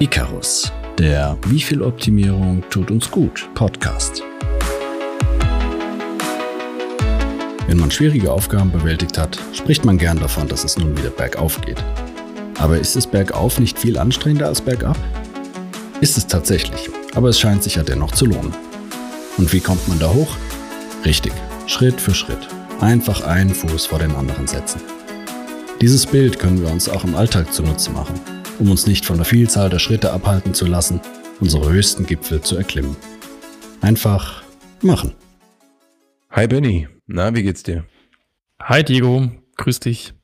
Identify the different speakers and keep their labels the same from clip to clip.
Speaker 1: Icarus, der Wie viel Optimierung tut uns gut Podcast. Wenn man schwierige Aufgaben bewältigt hat, spricht man gern davon, dass es nun wieder bergauf geht. Aber ist es bergauf nicht viel anstrengender als bergab? Ist es tatsächlich, aber es scheint sich ja dennoch zu lohnen. Und wie kommt man da hoch? Richtig, Schritt für Schritt. Einfach einen Fuß vor den anderen setzen. Dieses Bild können wir uns auch im Alltag zunutze machen, um uns nicht von der Vielzahl der Schritte abhalten zu lassen, unsere höchsten Gipfel zu erklimmen. Einfach machen.
Speaker 2: Hi Benny, na, wie geht's dir?
Speaker 3: Hi Diego, grüß dich.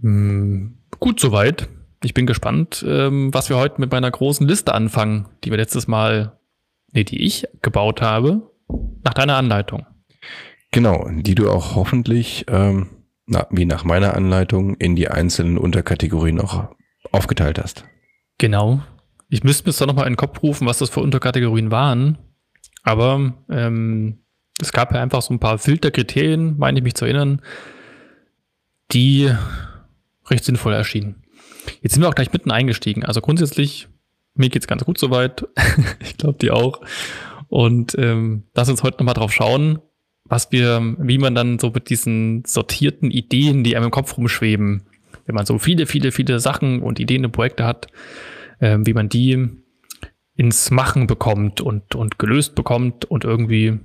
Speaker 3: Hm, gut soweit. Ich bin gespannt, ähm, was wir heute mit meiner großen Liste anfangen, die wir letztes Mal, nee, die ich gebaut habe, nach deiner Anleitung.
Speaker 2: Genau, die du auch hoffentlich, ähm, na, wie nach meiner Anleitung, in die einzelnen Unterkategorien auch aufgeteilt hast.
Speaker 3: Genau. Ich müsste mir jetzt doch nochmal in den Kopf rufen, was das für Unterkategorien waren. Aber ähm, es gab ja einfach so ein paar Filterkriterien, meine ich mich zu erinnern, die recht sinnvoll erschienen. Jetzt sind wir auch gleich mitten eingestiegen. Also grundsätzlich, mir geht's ganz gut soweit. ich glaube, die auch. Und ähm, lass uns heute nochmal drauf schauen, was wir, wie man dann so mit diesen sortierten Ideen, die einem im Kopf rumschweben, wenn man so viele, viele, viele Sachen und Ideen und Projekte hat, äh, wie man die ins Machen bekommt und, und gelöst bekommt und irgendwie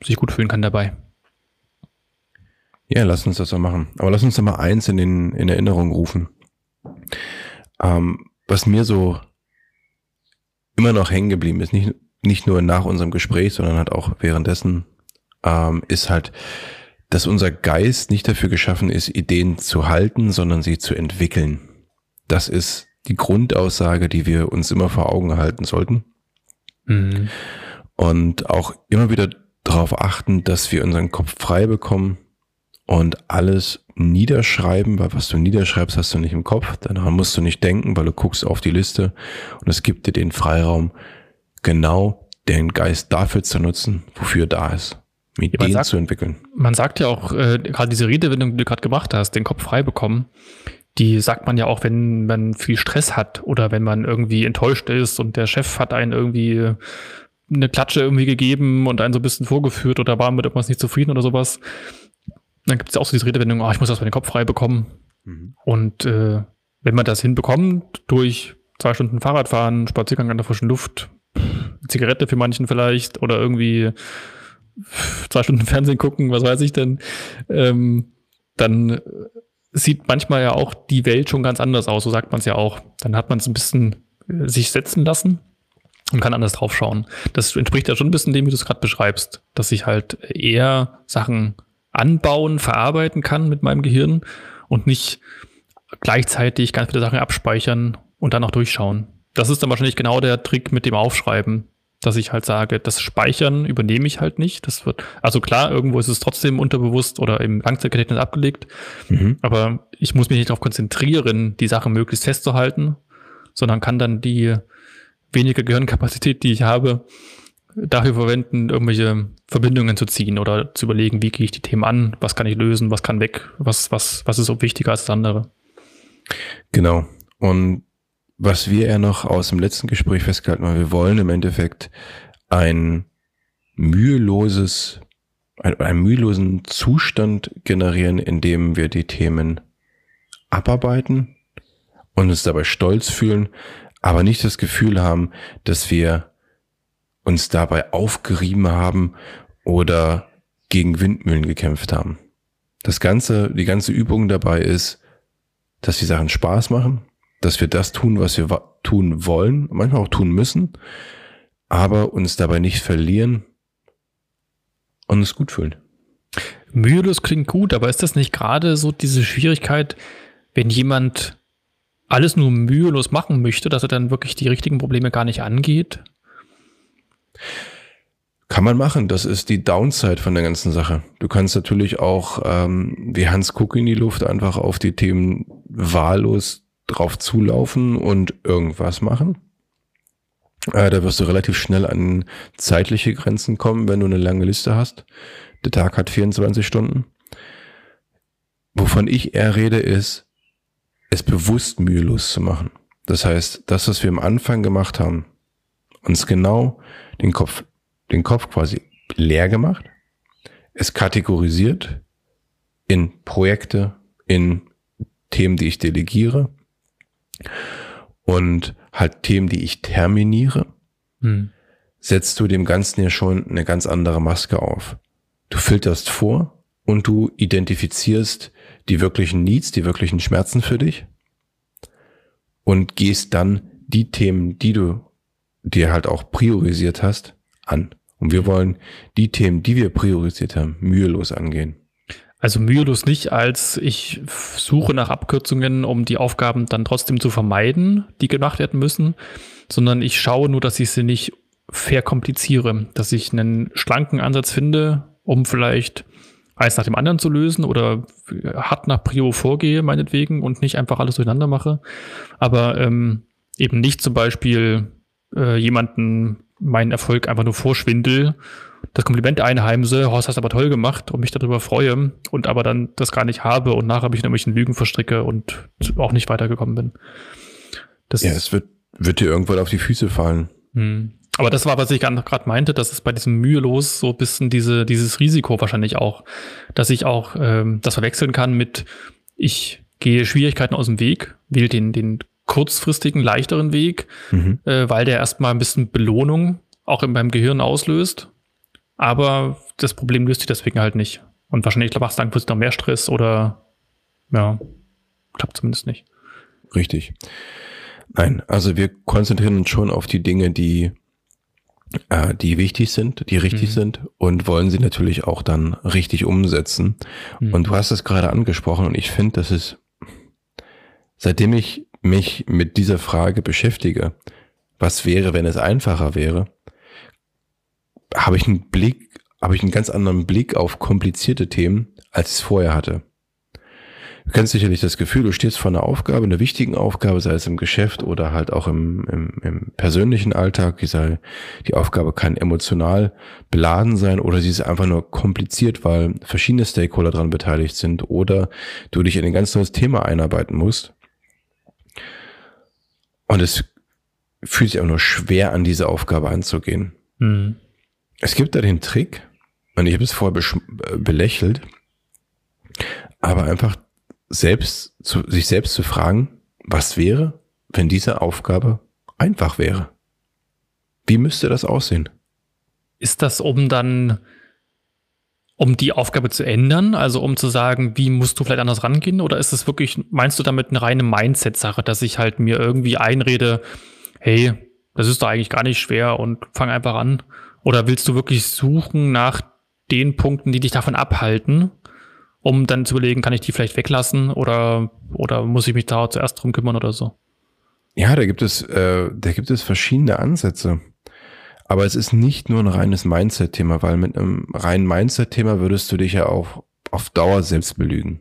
Speaker 3: sich gut fühlen kann dabei.
Speaker 2: Ja, lass uns das so machen. Aber lass uns doch mal eins in, den, in Erinnerung rufen. Ähm, was mir so immer noch hängen geblieben ist, nicht, nicht nur nach unserem Gespräch, sondern halt auch währenddessen, ähm, ist halt, dass unser Geist nicht dafür geschaffen ist, Ideen zu halten, sondern sie zu entwickeln. Das ist die Grundaussage, die wir uns immer vor Augen halten sollten. Mhm. Und auch immer wieder darauf achten, dass wir unseren Kopf frei bekommen und alles niederschreiben, weil was du niederschreibst, hast du nicht im Kopf. Daran musst du nicht denken, weil du guckst auf die Liste und es gibt dir den Freiraum, genau den Geist dafür zu nutzen, wofür er da ist. Ja, sagt, zu entwickeln.
Speaker 3: Man sagt ja auch, äh, gerade diese Redewendung, die du gerade gemacht hast, den Kopf frei bekommen, die sagt man ja auch, wenn man viel Stress hat oder wenn man irgendwie enttäuscht ist und der Chef hat einen irgendwie eine Klatsche irgendwie gegeben und einen so ein bisschen vorgeführt oder war mit irgendwas nicht zufrieden oder sowas. Dann gibt es ja auch so diese Redewendung, oh, ich muss erstmal den Kopf frei bekommen. Mhm. Und äh, wenn man das hinbekommt, durch zwei Stunden Fahrradfahren, Spaziergang an der frischen Luft, Zigarette für manchen vielleicht oder irgendwie zwei Stunden Fernsehen gucken, was weiß ich denn, ähm, dann sieht manchmal ja auch die Welt schon ganz anders aus, so sagt man es ja auch. Dann hat man es ein bisschen äh, sich setzen lassen und kann anders drauf schauen. Das entspricht ja schon ein bisschen dem, wie du es gerade beschreibst, dass ich halt eher Sachen anbauen, verarbeiten kann mit meinem Gehirn und nicht gleichzeitig ganz viele Sachen abspeichern und dann auch durchschauen. Das ist dann wahrscheinlich genau der Trick mit dem Aufschreiben, dass ich halt sage, das Speichern übernehme ich halt nicht. Das wird, also klar, irgendwo ist es trotzdem unterbewusst oder im Langzeitgedächtnis abgelegt, mhm. aber ich muss mich nicht darauf konzentrieren, die Sachen möglichst festzuhalten, sondern kann dann die wenige Gehirnkapazität, die ich habe, dafür verwenden, irgendwelche Verbindungen zu ziehen oder zu überlegen, wie gehe ich die Themen an, was kann ich lösen, was kann weg, was, was, was ist so wichtiger als das andere.
Speaker 2: Genau. Und was wir ja noch aus dem letzten Gespräch festgehalten haben, wir wollen im Endeffekt ein müheloses, ein, einen mühelosen Zustand generieren, in dem wir die Themen abarbeiten und uns dabei stolz fühlen, aber nicht das Gefühl haben, dass wir uns dabei aufgerieben haben oder gegen Windmühlen gekämpft haben. Das ganze, die ganze Übung dabei ist, dass die Sachen Spaß machen, dass wir das tun, was wir tun wollen, manchmal auch tun müssen, aber uns dabei nicht verlieren und uns gut fühlen.
Speaker 3: Mühelos klingt gut, aber ist das nicht gerade so diese Schwierigkeit, wenn jemand alles nur mühelos machen möchte, dass er dann wirklich die richtigen Probleme gar nicht angeht?
Speaker 2: Kann man machen. Das ist die Downside von der ganzen Sache. Du kannst natürlich auch ähm, wie Hans Kuck in die Luft einfach auf die Themen wahllos drauf zulaufen und irgendwas machen. Äh, da wirst du relativ schnell an zeitliche Grenzen kommen, wenn du eine lange Liste hast. Der Tag hat 24 Stunden. Wovon ich eher rede, ist, es bewusst mühelos zu machen. Das heißt, das, was wir am Anfang gemacht haben, uns genau den Kopf, den Kopf quasi leer gemacht, es kategorisiert in Projekte, in Themen, die ich delegiere und halt Themen, die ich terminiere, hm. setzt du dem Ganzen ja schon eine ganz andere Maske auf. Du filterst vor und du identifizierst die wirklichen Needs, die wirklichen Schmerzen für dich und gehst dann die Themen, die du dir halt auch priorisiert hast, an. Und wir wollen die Themen, die wir priorisiert haben, mühelos angehen.
Speaker 3: Also mühelos nicht, als ich suche nach Abkürzungen, um die Aufgaben dann trotzdem zu vermeiden, die gemacht werden müssen, sondern ich schaue nur, dass ich sie nicht verkompliziere, dass ich einen schlanken Ansatz finde, um vielleicht eins nach dem anderen zu lösen oder hart nach Prio vorgehe, meinetwegen, und nicht einfach alles durcheinander mache. Aber ähm, eben nicht zum Beispiel äh, jemanden meinen Erfolg einfach nur vorschwindel, das Kompliment einheimse, Horst hast aber toll gemacht und mich darüber freue und aber dann das gar nicht habe und nachher mich in irgendwelchen Lügen verstricke und auch nicht weitergekommen bin.
Speaker 2: Das ja, es wird, wird dir irgendwann auf die Füße fallen.
Speaker 3: Hm. Aber das war, was ich gerade meinte, dass es bei diesem mühelos so ein bisschen diese, dieses Risiko wahrscheinlich auch, dass ich auch ähm, das verwechseln kann mit, ich gehe Schwierigkeiten aus dem Weg, wähle den, den kurzfristigen, leichteren Weg, mhm. äh, weil der erstmal ein bisschen Belohnung auch in meinem Gehirn auslöst. Aber das Problem löst sich deswegen halt nicht. Und wahrscheinlich machst du langfristig noch mehr Stress oder ja, klappt zumindest nicht.
Speaker 2: Richtig. Nein, also wir konzentrieren uns schon auf die Dinge, die äh, die wichtig sind, die richtig mhm. sind und wollen sie natürlich auch dann richtig umsetzen. Mhm. Und du hast es gerade angesprochen und ich finde, das ist, seitdem ich mich mit dieser Frage beschäftige, was wäre, wenn es einfacher wäre, habe ich einen Blick, habe ich einen ganz anderen Blick auf komplizierte Themen, als ich es vorher hatte. Du kennst sicherlich das Gefühl, du stehst vor einer Aufgabe, einer wichtigen Aufgabe, sei es im Geschäft oder halt auch im, im, im persönlichen Alltag. Die, sei, die Aufgabe kann emotional beladen sein oder sie ist einfach nur kompliziert, weil verschiedene Stakeholder daran beteiligt sind oder du dich in ein ganz neues Thema einarbeiten musst. Und es fühlt sich auch nur schwer an, diese Aufgabe anzugehen. Mhm. Es gibt da den Trick, und ich habe es vorher belächelt, aber einfach selbst zu, sich selbst zu fragen, was wäre, wenn diese Aufgabe einfach wäre? Wie müsste das aussehen?
Speaker 3: Ist das, um dann, um die Aufgabe zu ändern, also um zu sagen, wie musst du vielleicht anders rangehen? Oder ist es wirklich, meinst du damit eine reine Mindset-Sache, dass ich halt mir irgendwie einrede, hey, das ist doch eigentlich gar nicht schwer und fang einfach an? Oder willst du wirklich suchen nach den Punkten, die dich davon abhalten, um dann zu überlegen, kann ich die vielleicht weglassen oder, oder muss ich mich da zuerst drum kümmern oder so?
Speaker 2: Ja, da gibt es, äh, da gibt es verschiedene Ansätze. Aber es ist nicht nur ein reines Mindset-Thema, weil mit einem reinen Mindset-Thema würdest du dich ja auch auf Dauer selbst belügen.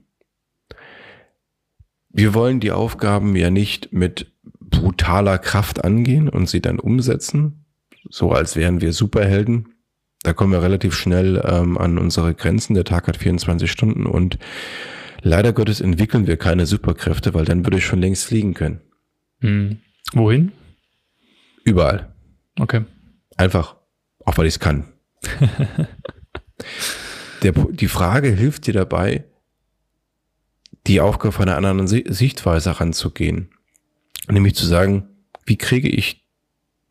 Speaker 2: Wir wollen die Aufgaben ja nicht mit brutaler Kraft angehen und sie dann umsetzen, so als wären wir Superhelden, da kommen wir relativ schnell ähm, an unsere Grenzen. Der Tag hat 24 Stunden und leider Gottes entwickeln wir keine Superkräfte, weil dann würde ich schon längst fliegen können.
Speaker 3: Hm. Wohin?
Speaker 2: Überall.
Speaker 3: Okay.
Speaker 2: Einfach, auch weil ich es kann. Der, die Frage hilft dir dabei, die Aufgabe von einer anderen Sichtweise ranzugehen. Nämlich zu sagen, wie kriege ich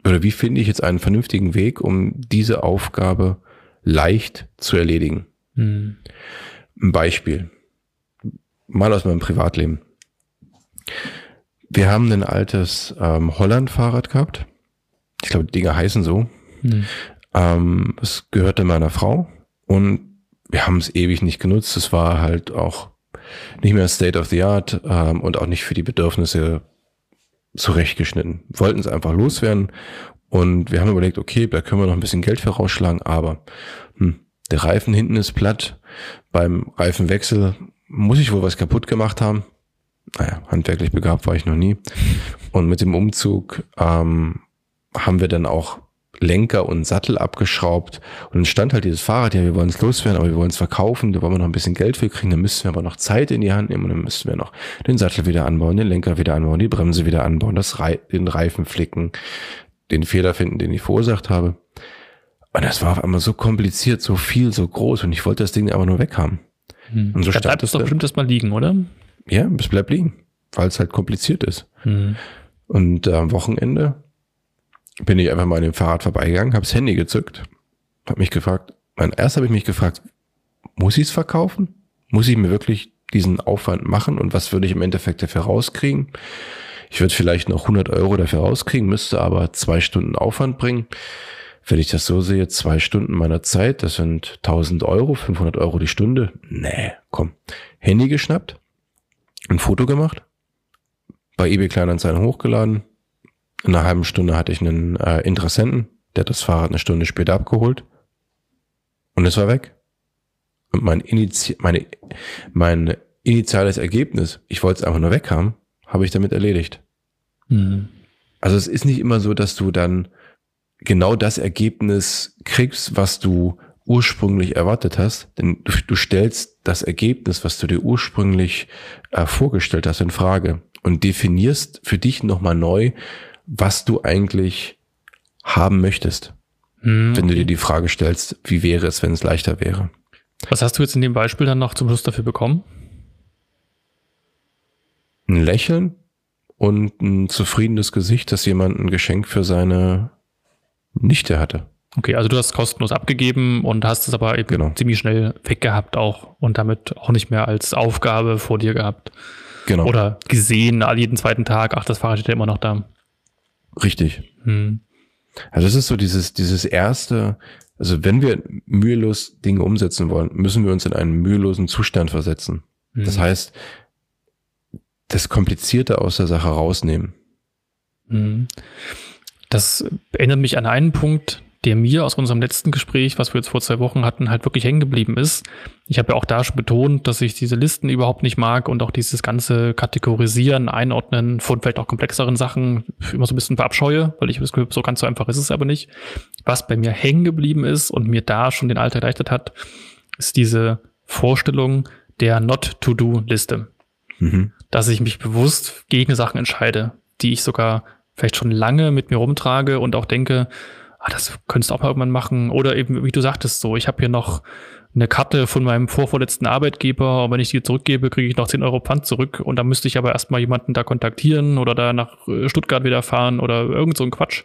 Speaker 2: oder wie finde ich jetzt einen vernünftigen Weg, um diese Aufgabe leicht zu erledigen? Mhm. Ein Beispiel. Mal aus meinem Privatleben. Wir haben ein altes ähm, Holland-Fahrrad gehabt. Ich glaube, die Dinger heißen so. Mhm. Ähm, es gehörte meiner Frau und wir haben es ewig nicht genutzt. Es war halt auch nicht mehr State of the Art ähm, und auch nicht für die Bedürfnisse zurechtgeschnitten. Wollten es einfach loswerden und wir haben überlegt, okay, da können wir noch ein bisschen Geld für rausschlagen, aber hm, der Reifen hinten ist platt. Beim Reifenwechsel muss ich wohl was kaputt gemacht haben. Naja, handwerklich begabt war ich noch nie. Und mit dem Umzug ähm, haben wir dann auch Lenker und Sattel abgeschraubt und dann stand halt dieses Fahrrad, ja, wir wollen es loswerden, aber wir wollen es verkaufen, da wollen wir noch ein bisschen Geld für kriegen, dann müssen wir aber noch Zeit in die Hand nehmen und dann müssten wir noch den Sattel wieder anbauen, den Lenker wieder anbauen, die Bremse wieder anbauen, das Re den Reifen flicken, den Fehler finden, den ich verursacht habe. Und das war auf einmal so kompliziert, so viel, so groß und ich wollte das Ding aber nur weghaben.
Speaker 3: Hm. Und so da bleibt es doch bestimmt erstmal liegen, oder?
Speaker 2: Ja, es bleibt liegen, weil es halt kompliziert ist. Hm. Und äh, am Wochenende bin ich einfach mal an dem Fahrrad vorbeigegangen, habe das Handy gezückt, habe mich gefragt, mein erst habe ich mich gefragt, muss ich es verkaufen? Muss ich mir wirklich diesen Aufwand machen und was würde ich im Endeffekt dafür rauskriegen? Ich würde vielleicht noch 100 Euro dafür rauskriegen, müsste aber zwei Stunden Aufwand bringen. Wenn ich das so sehe, zwei Stunden meiner Zeit, das sind 1000 Euro, 500 Euro die Stunde. Nee, komm. Handy geschnappt, ein Foto gemacht, bei eBay Kleinanzeigen hochgeladen, in einer halben Stunde hatte ich einen äh, Interessenten, der hat das Fahrrad eine Stunde später abgeholt und es war weg. Und mein, Initi meine, mein initiales Ergebnis, ich wollte es einfach nur weg haben, habe ich damit erledigt. Mhm. Also es ist nicht immer so, dass du dann genau das Ergebnis kriegst, was du ursprünglich erwartet hast, denn du, du stellst das Ergebnis, was du dir ursprünglich äh, vorgestellt hast, in Frage und definierst für dich nochmal neu, was du eigentlich haben möchtest. Hm, wenn du dir die Frage stellst, wie wäre es, wenn es leichter wäre.
Speaker 3: Was hast du jetzt in dem Beispiel dann noch zum Schluss dafür bekommen?
Speaker 2: Ein Lächeln und ein zufriedenes Gesicht, dass jemand ein Geschenk für seine Nichte hatte.
Speaker 3: Okay, also du hast kostenlos abgegeben und hast es aber eben genau. ziemlich schnell weggehabt auch und damit auch nicht mehr als Aufgabe vor dir gehabt. Genau. Oder gesehen, jeden zweiten Tag, ach, das Fahrrad steht ja immer noch da.
Speaker 2: Richtig. Hm. Also das ist so dieses, dieses erste, also wenn wir mühelos Dinge umsetzen wollen, müssen wir uns in einen mühelosen Zustand versetzen. Hm. Das heißt, das Komplizierte aus der Sache rausnehmen.
Speaker 3: Hm. Das erinnert mich an einen Punkt, der mir aus unserem letzten Gespräch, was wir jetzt vor zwei Wochen hatten, halt wirklich hängen geblieben ist. Ich habe ja auch da schon betont, dass ich diese Listen überhaupt nicht mag und auch dieses ganze Kategorisieren, Einordnen von vielleicht auch komplexeren Sachen immer so ein bisschen verabscheue, weil ich das Gefühl, so ganz so einfach ist es aber nicht. Was bei mir hängen geblieben ist und mir da schon den Alltag erleichtert hat, ist diese Vorstellung der Not-to-Do-Liste. Mhm. Dass ich mich bewusst gegen Sachen entscheide, die ich sogar vielleicht schon lange mit mir rumtrage und auch denke, ah, das könntest du auch mal irgendwann machen. Oder eben, wie du sagtest, so, ich habe hier noch eine Karte von meinem vorvorletzten Arbeitgeber und wenn ich die zurückgebe, kriege ich noch 10 Euro Pfand zurück und dann müsste ich aber erstmal jemanden da kontaktieren oder da nach äh, Stuttgart wieder fahren oder irgend so ein Quatsch.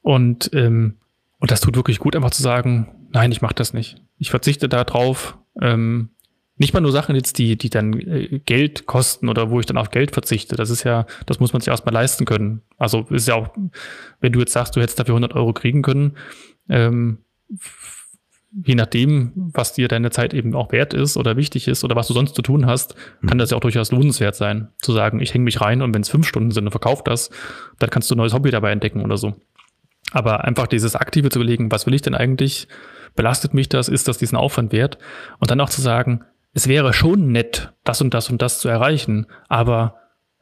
Speaker 3: Und, ähm, und das tut wirklich gut, einfach zu sagen, nein, ich mache das nicht. Ich verzichte da drauf. Ähm, nicht mal nur Sachen jetzt, die, die dann äh, Geld kosten oder wo ich dann auf Geld verzichte. Das ist ja, das muss man sich erstmal leisten können. Also ist ja auch, wenn du jetzt sagst, du hättest dafür 100 Euro kriegen können, ähm, je nachdem, was dir deine Zeit eben auch wert ist oder wichtig ist oder was du sonst zu tun hast, mhm. kann das ja auch durchaus lohnenswert sein, zu sagen, ich hänge mich rein und wenn es fünf Stunden sind und verkauf das, dann kannst du ein neues Hobby dabei entdecken oder so. Aber einfach dieses Aktive zu überlegen, was will ich denn eigentlich? Belastet mich das? Ist das diesen Aufwand wert? Und dann auch zu sagen, es wäre schon nett, das und das und das zu erreichen, aber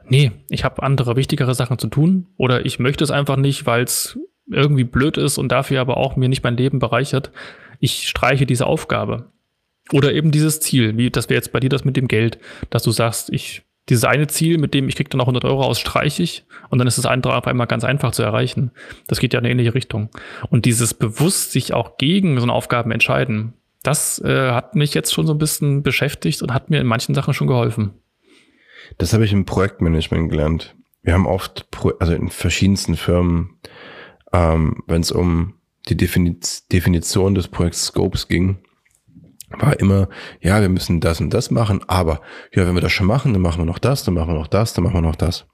Speaker 3: nee, ich habe andere wichtigere Sachen zu tun oder ich möchte es einfach nicht, weil es irgendwie blöd ist und dafür aber auch mir nicht mein Leben bereichert. Ich streiche diese Aufgabe. Oder eben dieses Ziel, wie das wäre jetzt bei dir das mit dem Geld, dass du sagst, ich dieses eine Ziel, mit dem ich krieg dann auch 100 Euro aus, streiche ich und dann ist das andere auf einmal ganz einfach zu erreichen. Das geht ja in eine ähnliche Richtung. Und dieses bewusst sich auch gegen so eine Aufgaben entscheiden, das äh, hat mich jetzt schon so ein bisschen beschäftigt und hat mir in manchen Sachen schon geholfen.
Speaker 2: Das habe ich im Projektmanagement gelernt. Wir haben oft, also in verschiedensten Firmen, ähm, wenn es um die Definiz Definition des Projekts Scopes ging, war immer, ja, wir müssen das und das machen, aber ja, wenn wir das schon machen, dann machen wir noch das, dann machen wir noch das, dann machen wir noch das.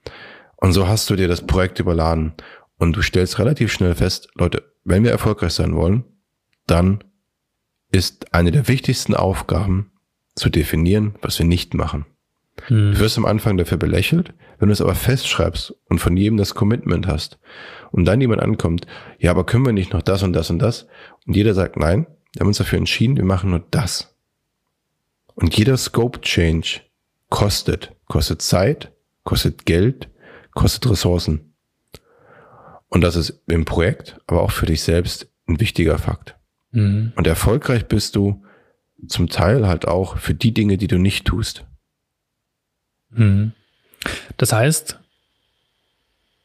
Speaker 2: Und so hast du dir das Projekt überladen und du stellst relativ schnell fest, Leute, wenn wir erfolgreich sein wollen, dann ist eine der wichtigsten Aufgaben zu definieren, was wir nicht machen. Hm. Du wirst am Anfang dafür belächelt, wenn du es aber festschreibst und von jedem das Commitment hast und dann jemand ankommt, ja, aber können wir nicht noch das und das und das? Und jeder sagt, nein, wir haben uns dafür entschieden, wir machen nur das. Und jeder Scope Change kostet, kostet Zeit, kostet Geld, kostet Ressourcen. Und das ist im Projekt, aber auch für dich selbst ein wichtiger Fakt. Mhm. Und erfolgreich bist du zum Teil halt auch für die Dinge, die du nicht tust.
Speaker 3: Mhm. Das heißt,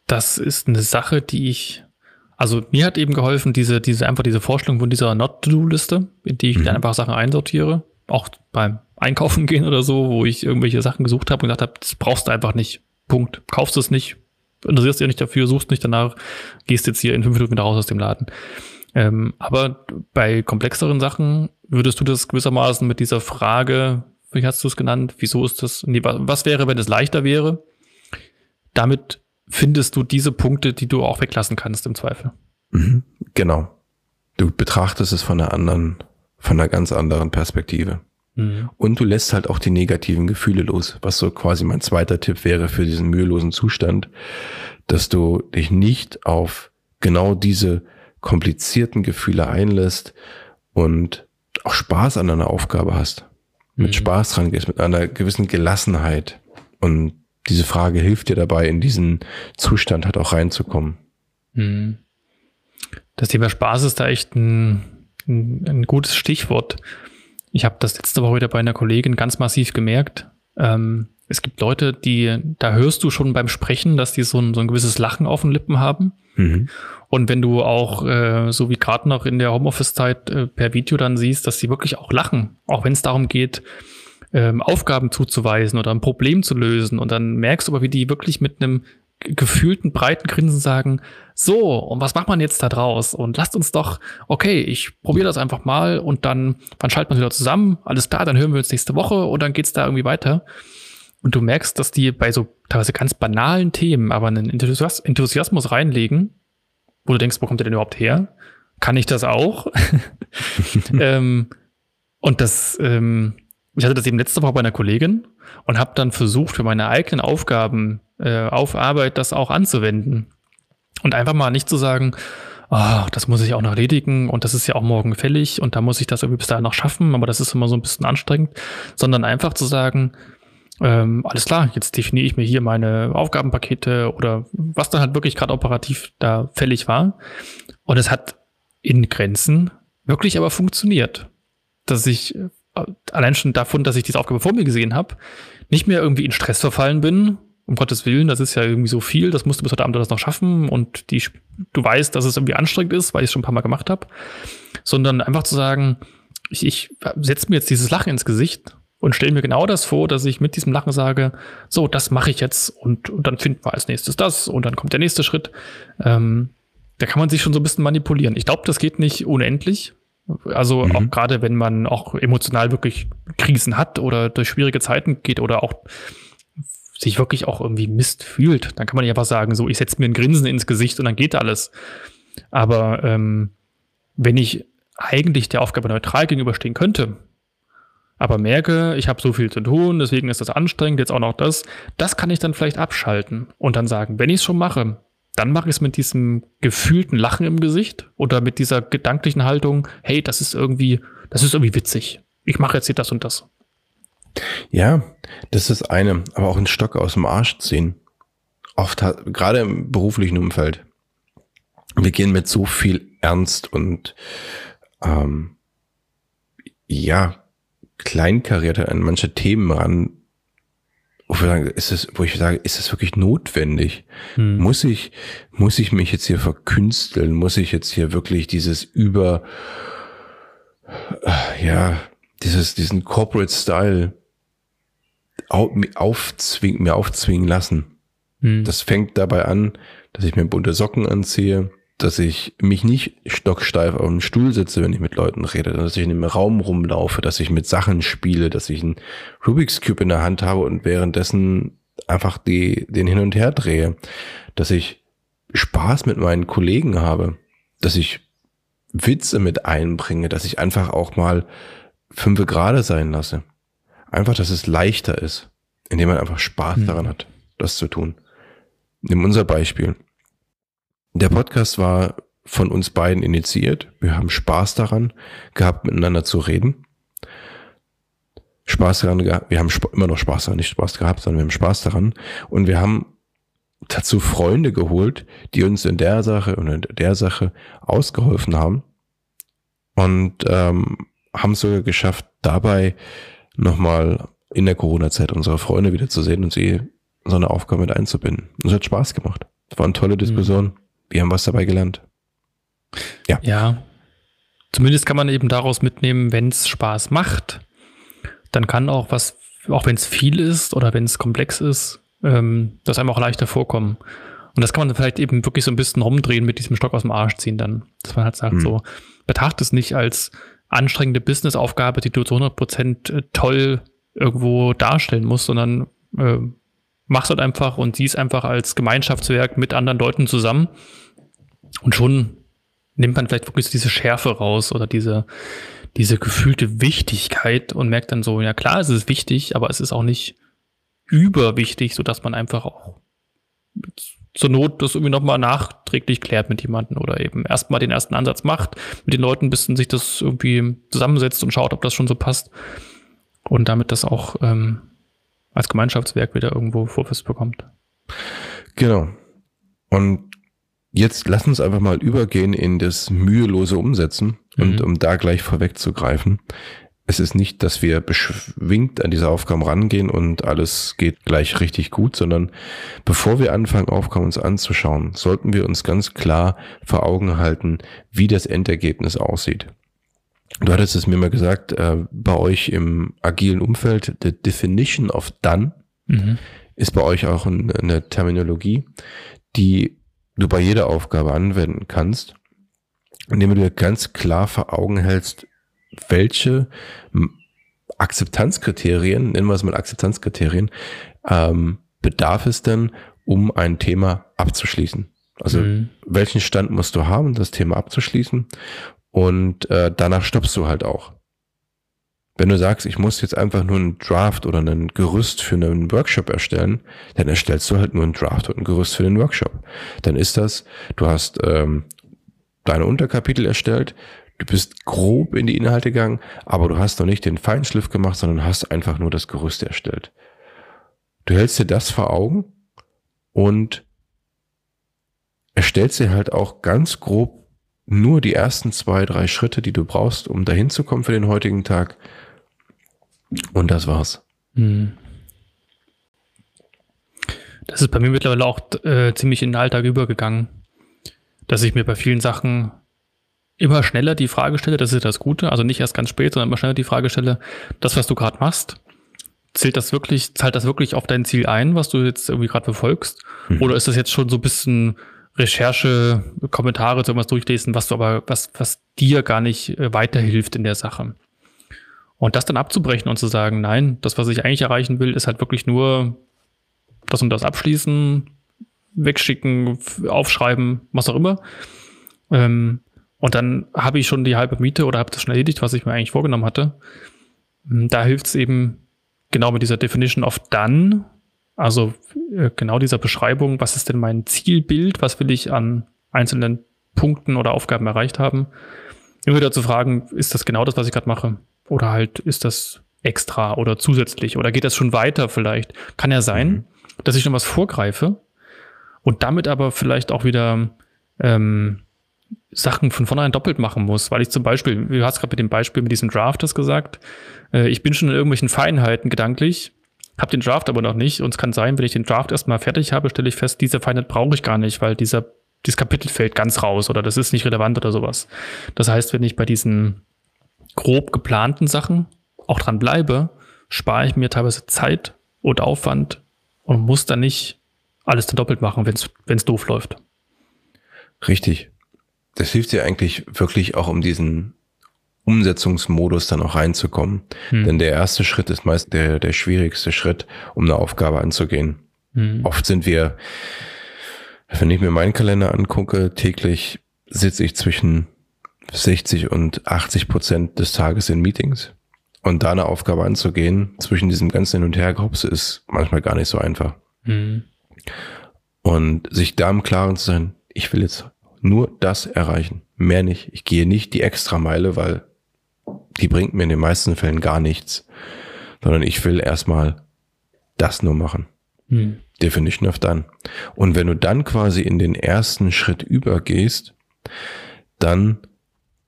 Speaker 3: das ist eine Sache, die ich, also mir hat eben geholfen, diese, diese, einfach diese Vorstellung von dieser Not-to-Do-Liste, in die ich mhm. dann einfach Sachen einsortiere, auch beim Einkaufen gehen oder so, wo ich irgendwelche Sachen gesucht habe und gesagt habe, das brauchst du einfach nicht. Punkt. Kaufst es nicht, interessierst dich nicht dafür, suchst nicht danach, gehst jetzt hier in fünf Minuten wieder raus aus dem Laden. Ähm, aber bei komplexeren Sachen würdest du das gewissermaßen mit dieser Frage, wie hast du es genannt, wieso ist das, nee, was wäre, wenn es leichter wäre? Damit findest du diese Punkte, die du auch weglassen kannst im Zweifel.
Speaker 2: Mhm, genau. Du betrachtest es von einer anderen, von einer ganz anderen Perspektive. Mhm. Und du lässt halt auch die negativen Gefühle los, was so quasi mein zweiter Tipp wäre für diesen mühelosen Zustand, dass du dich nicht auf genau diese komplizierten Gefühle einlässt und auch Spaß an einer Aufgabe hast. Mit mhm. Spaß dran gehst, mit einer gewissen Gelassenheit. Und diese Frage hilft dir dabei, in diesen Zustand halt auch reinzukommen. Mhm.
Speaker 3: Das Thema Spaß ist da echt ein, ein, ein gutes Stichwort. Ich habe das letzte Woche wieder bei einer Kollegin ganz massiv gemerkt. Ähm, es gibt Leute, die, da hörst du schon beim Sprechen, dass die so ein, so ein gewisses Lachen auf den Lippen haben. Mhm. Und wenn du auch, äh, so wie gerade noch in der Homeoffice-Zeit äh, per Video dann siehst, dass sie wirklich auch lachen, auch wenn es darum geht, ähm, Aufgaben zuzuweisen oder ein Problem zu lösen. Und dann merkst du aber, wie die wirklich mit einem gefühlten breiten Grinsen sagen, so, und was macht man jetzt da draus? Und lasst uns doch, okay, ich probiere das einfach mal und dann, wann schalten wir wieder zusammen? Alles klar, dann hören wir uns nächste Woche und dann geht's da irgendwie weiter. Und du merkst, dass die bei so teilweise ganz banalen Themen aber einen Enthusiasmus reinlegen, wo du denkst, wo kommt der denn überhaupt her? Kann ich das auch? ähm, und das, ähm, ich hatte das eben letzte Woche bei einer Kollegin und habe dann versucht, für meine eigenen Aufgaben äh, auf Arbeit das auch anzuwenden. Und einfach mal nicht zu sagen, oh, das muss ich auch noch erledigen und das ist ja auch morgen fällig und da muss ich das irgendwie bis dahin noch schaffen, aber das ist immer so ein bisschen anstrengend, sondern einfach zu sagen, ähm, alles klar, jetzt definiere ich mir hier meine Aufgabenpakete oder was dann halt wirklich gerade operativ da fällig war. Und es hat in Grenzen wirklich aber funktioniert. Dass ich äh, allein schon davon, dass ich diese Aufgabe vor mir gesehen habe, nicht mehr irgendwie in Stress verfallen bin. Um Gottes Willen, das ist ja irgendwie so viel, das musst du bis heute Abend das noch schaffen und die, du weißt, dass es irgendwie anstrengend ist, weil ich es schon ein paar Mal gemacht habe, sondern einfach zu sagen, ich, ich setze mir jetzt dieses Lachen ins Gesicht und stelle mir genau das vor, dass ich mit diesem Lachen sage, so, das mache ich jetzt und, und dann finden wir als nächstes das und dann kommt der nächste Schritt. Ähm, da kann man sich schon so ein bisschen manipulieren. Ich glaube, das geht nicht unendlich. Also mhm. auch gerade wenn man auch emotional wirklich Krisen hat oder durch schwierige Zeiten geht oder auch sich wirklich auch irgendwie Mist fühlt, dann kann man ja einfach sagen, so, ich setze mir ein Grinsen ins Gesicht und dann geht alles. Aber ähm, wenn ich eigentlich der Aufgabe neutral gegenüberstehen könnte, aber merke, ich habe so viel zu tun, deswegen ist das anstrengend, jetzt auch noch das, das kann ich dann vielleicht abschalten und dann sagen, wenn ich es schon mache, dann mache ich es mit diesem gefühlten Lachen im Gesicht oder mit dieser gedanklichen Haltung, hey, das ist irgendwie, das ist irgendwie witzig. Ich mache jetzt hier das und das.
Speaker 2: Ja, das ist eine, aber auch einen Stock aus dem Arsch ziehen. Oft, gerade im beruflichen Umfeld. Wir gehen mit so viel Ernst und ähm, ja, Kleinkarriere an manche Themen ran, wo, wir sagen, ist es, wo ich sage, ist es wirklich notwendig? Hm. Muss ich, muss ich mich jetzt hier verkünsteln? Muss ich jetzt hier wirklich dieses über, ja, dieses, diesen Corporate Style aufzwingen, mir aufzwingen lassen? Hm. Das fängt dabei an, dass ich mir bunte Socken anziehe, dass ich mich nicht stocksteif auf dem Stuhl sitze, wenn ich mit Leuten rede, dass ich in einem Raum rumlaufe, dass ich mit Sachen spiele, dass ich einen Rubik's Cube in der Hand habe und währenddessen einfach die, den hin und her drehe, dass ich Spaß mit meinen Kollegen habe, dass ich Witze mit einbringe, dass ich einfach auch mal fünfe gerade sein lasse. Einfach, dass es leichter ist, indem man einfach Spaß hm. daran hat, das zu tun. Nimm unser Beispiel. Der Podcast war von uns beiden initiiert. Wir haben Spaß daran gehabt, miteinander zu reden. Spaß daran gehabt, wir haben immer noch Spaß daran, nicht Spaß gehabt, sondern wir haben Spaß daran. Und wir haben dazu Freunde geholt, die uns in der Sache und in der Sache ausgeholfen haben und ähm, haben es sogar geschafft, dabei nochmal in der Corona-Zeit unsere Freunde wiederzusehen und sie so eine Aufgabe mit einzubinden. Und es hat Spaß gemacht. Es war eine tolle Diskussion. Wir haben was dabei gelernt.
Speaker 3: Ja. Ja. Zumindest kann man eben daraus mitnehmen, wenn es Spaß macht, dann kann auch was, auch wenn es viel ist oder wenn es komplex ist, ähm, das einem auch leichter vorkommen. Und das kann man vielleicht eben wirklich so ein bisschen rumdrehen mit diesem Stock aus dem Arsch ziehen dann. Dass man halt sagt, mhm. so, betrachte es nicht als anstrengende Businessaufgabe, die du zu 100 Prozent äh, toll irgendwo darstellen musst, sondern äh, mach's halt einfach und siehst einfach als Gemeinschaftswerk mit anderen Leuten zusammen. Und schon nimmt man vielleicht wirklich diese Schärfe raus oder diese, diese gefühlte Wichtigkeit und merkt dann so, ja klar, es ist wichtig, aber es ist auch nicht überwichtig, sodass man einfach auch zur Not das irgendwie nochmal nachträglich klärt mit jemandem oder eben erstmal den ersten Ansatz macht, mit den Leuten, bis sich das irgendwie zusammensetzt und schaut, ob das schon so passt. Und damit das auch ähm, als Gemeinschaftswerk wieder irgendwo Vorfest bekommt.
Speaker 2: Genau. Und jetzt lass uns einfach mal übergehen in das mühelose Umsetzen mhm. und um da gleich vorwegzugreifen es ist nicht, dass wir beschwingt an diese Aufgaben rangehen und alles geht gleich richtig gut, sondern bevor wir anfangen, Aufgaben uns anzuschauen, sollten wir uns ganz klar vor Augen halten, wie das Endergebnis aussieht. Du hattest es mir mal gesagt, äh, bei euch im agilen Umfeld, the definition of done mhm. ist bei euch auch eine Terminologie, die du bei jeder Aufgabe anwenden kannst, indem du dir ganz klar vor Augen hältst, welche Akzeptanzkriterien, nennen wir es mal Akzeptanzkriterien, ähm, bedarf es denn, um ein Thema abzuschließen? Also mhm. welchen Stand musst du haben, das Thema abzuschließen? Und äh, danach stoppst du halt auch. Wenn du sagst, ich muss jetzt einfach nur einen Draft oder ein Gerüst für einen Workshop erstellen, dann erstellst du halt nur einen Draft und ein Gerüst für den Workshop. Dann ist das, du hast ähm, deine Unterkapitel erstellt, Du bist grob in die Inhalte gegangen, aber du hast noch nicht den Feinschliff gemacht, sondern hast einfach nur das Gerüst erstellt. Du hältst dir das vor Augen und erstellst dir halt auch ganz grob nur die ersten zwei, drei Schritte, die du brauchst, um dahin zu kommen für den heutigen Tag. Und das war's. Hm.
Speaker 3: Das ist bei mir mittlerweile auch äh, ziemlich in den Alltag übergegangen, dass ich mir bei vielen Sachen immer schneller die Frage stelle, das ist das Gute, also nicht erst ganz spät, sondern immer schneller die Frage stelle, das, was du gerade machst, zählt das wirklich, zahlt das wirklich auf dein Ziel ein, was du jetzt irgendwie gerade verfolgst? Mhm. Oder ist das jetzt schon so ein bisschen Recherche, Kommentare zu irgendwas durchlesen, was du aber, was, was dir gar nicht äh, weiterhilft in der Sache? Und das dann abzubrechen und zu sagen, nein, das, was ich eigentlich erreichen will, ist halt wirklich nur das und das abschließen, wegschicken, aufschreiben, was auch immer. Ähm, und dann habe ich schon die halbe Miete oder habe das schon erledigt, was ich mir eigentlich vorgenommen hatte. Hm, da hilft es eben genau mit dieser Definition of done, also äh, genau dieser Beschreibung, was ist denn mein Zielbild, was will ich an einzelnen Punkten oder Aufgaben erreicht haben. Immer wieder zu fragen, ist das genau das, was ich gerade mache? Oder halt, ist das extra oder zusätzlich? Oder geht das schon weiter vielleicht? Kann ja sein, mhm. dass ich schon was vorgreife und damit aber vielleicht auch wieder ähm, Sachen von vornherein doppelt machen muss, weil ich zum Beispiel, du hast gerade mit dem Beispiel mit diesem Draft das gesagt, äh, ich bin schon in irgendwelchen Feinheiten gedanklich, habe den Draft aber noch nicht und es kann sein, wenn ich den Draft erstmal fertig habe, stelle ich fest, diese Feinheit brauche ich gar nicht, weil dieser dieses Kapitel fällt ganz raus oder das ist nicht relevant oder sowas. Das heißt, wenn ich bei diesen grob geplanten Sachen auch dran bleibe, spare ich mir teilweise Zeit und Aufwand und muss dann nicht alles dann doppelt machen, wenn es doof läuft.
Speaker 2: Richtig das hilft dir eigentlich wirklich auch, um diesen Umsetzungsmodus dann auch reinzukommen. Hm. Denn der erste Schritt ist meist der, der schwierigste Schritt, um eine Aufgabe anzugehen. Hm. Oft sind wir, wenn ich mir meinen Kalender angucke, täglich sitze ich zwischen 60 und 80 Prozent des Tages in Meetings. Und da eine Aufgabe anzugehen, zwischen diesem ganzen Hin- und Hergehopse, ist manchmal gar nicht so einfach. Hm. Und sich da im Klaren zu sein, ich will jetzt nur das erreichen. Mehr nicht. Ich gehe nicht die Extrameile, weil die bringt mir in den meisten Fällen gar nichts. Sondern ich will erstmal das nur machen. Hm. Definition of Done. Und wenn du dann quasi in den ersten Schritt übergehst, dann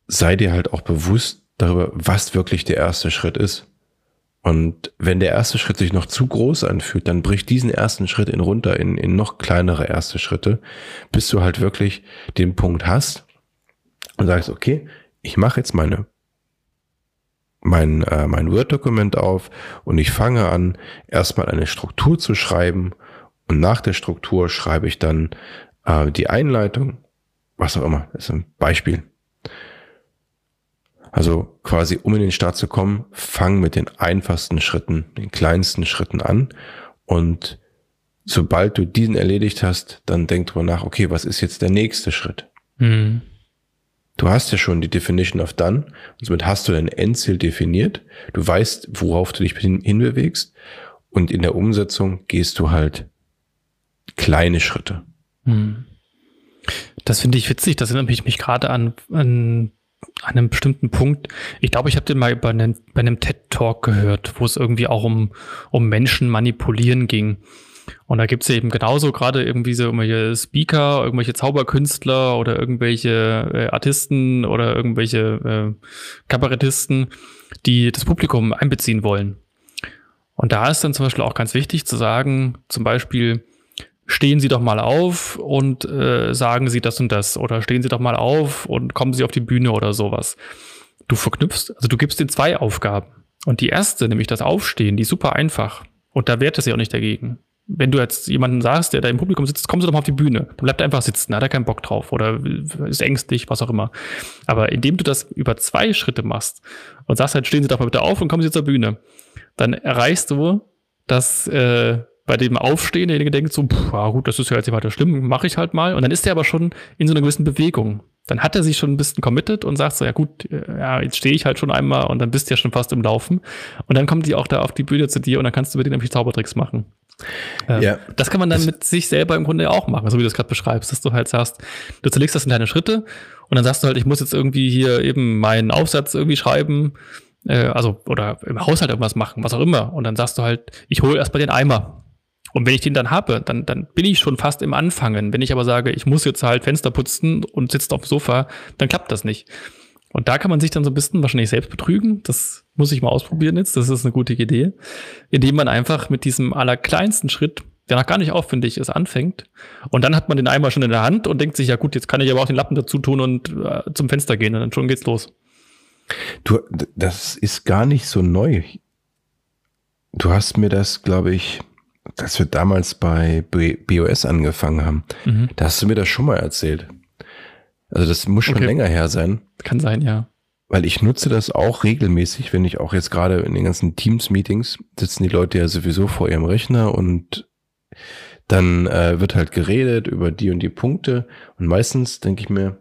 Speaker 2: sei dir halt auch bewusst darüber, was wirklich der erste Schritt ist. Und wenn der erste Schritt sich noch zu groß anfühlt, dann brich diesen ersten Schritt in runter in, in noch kleinere erste Schritte, bis du halt wirklich den Punkt hast und sagst, okay, ich mache jetzt meine mein, äh, mein Word-Dokument auf und ich fange an, erstmal eine Struktur zu schreiben und nach der Struktur schreibe ich dann äh, die Einleitung, was auch immer, das ist ein Beispiel. Also quasi, um in den Start zu kommen, fang mit den einfachsten Schritten, den kleinsten Schritten an und sobald du diesen erledigt hast, dann denk drüber nach, okay, was ist jetzt der nächste Schritt? Mhm. Du hast ja schon die Definition of Done und somit hast du dein Endziel definiert. Du weißt, worauf du dich hinbewegst und in der Umsetzung gehst du halt kleine Schritte. Mhm.
Speaker 3: Das finde ich witzig. Das erinnert mich, mich gerade an, an an einem bestimmten Punkt, ich glaube, ich habe den mal bei einem, bei einem TED-Talk gehört, wo es irgendwie auch um, um Menschen manipulieren ging. Und da gibt es eben genauso gerade irgendwie so irgendwelche Speaker, irgendwelche Zauberkünstler oder irgendwelche äh, Artisten oder irgendwelche äh, Kabarettisten, die das Publikum einbeziehen wollen. Und da ist dann zum Beispiel auch ganz wichtig zu sagen, zum Beispiel, stehen Sie doch mal auf und äh, sagen Sie das und das oder stehen Sie doch mal auf und kommen Sie auf die Bühne oder sowas. Du verknüpfst, also du gibst den zwei Aufgaben. Und die erste, nämlich das Aufstehen, die ist super einfach. Und da wehrt es sich auch nicht dagegen. Wenn du jetzt jemanden sagst, der da im Publikum sitzt, kommen Sie doch mal auf die Bühne. Dann bleibt er einfach sitzen, hat er keinen Bock drauf oder ist ängstlich, was auch immer. Aber indem du das über zwei Schritte machst und sagst halt, stehen Sie doch mal bitte auf und kommen Sie zur Bühne, dann erreichst du, dass äh, bei dem Aufstehen derjenige denkt so, pff, gut, das ist ja jetzt nicht weiter schlimm, mache ich halt mal. Und dann ist er aber schon in so einer gewissen Bewegung. Dann hat er sich schon ein bisschen committed und sagt so, ja gut, äh, ja, jetzt stehe ich halt schon einmal und dann bist du ja schon fast im Laufen. Und dann kommt die auch da auf die Bühne zu dir und dann kannst du mit denen nämlich Zaubertricks machen. Ähm, ja. Das kann man dann mit sich selber im Grunde auch machen, so wie du es gerade beschreibst, dass du halt sagst, du zerlegst das in deine Schritte und dann sagst du halt, ich muss jetzt irgendwie hier eben meinen Aufsatz irgendwie schreiben, äh, also oder im Haushalt irgendwas machen, was auch immer. Und dann sagst du halt, ich hole erstmal den Eimer und wenn ich den dann habe, dann, dann bin ich schon fast im Anfangen. Wenn ich aber sage, ich muss jetzt halt Fenster putzen und sitzt auf dem Sofa, dann klappt das nicht. Und da kann man sich dann so ein bisschen wahrscheinlich selbst betrügen. Das muss ich mal ausprobieren jetzt. Das ist eine gute Idee. Indem man einfach mit diesem allerkleinsten Schritt, der noch gar nicht aufwendig ist, anfängt. Und dann hat man den Eimer schon in der Hand und denkt sich, ja gut, jetzt kann ich aber auch den Lappen dazu tun und äh, zum Fenster gehen und dann schon geht's los.
Speaker 2: Du, das ist gar nicht so neu. Du hast mir das, glaube ich, dass wir damals bei BOS angefangen haben. Mhm. Da hast du mir das schon mal erzählt. Also das muss schon okay. länger her sein.
Speaker 3: Kann sein, ja.
Speaker 2: Weil ich nutze das auch regelmäßig, wenn ich auch jetzt gerade in den ganzen Teams-Meetings sitzen die Leute ja sowieso vor ihrem Rechner und dann äh, wird halt geredet über die und die Punkte und meistens denke ich mir,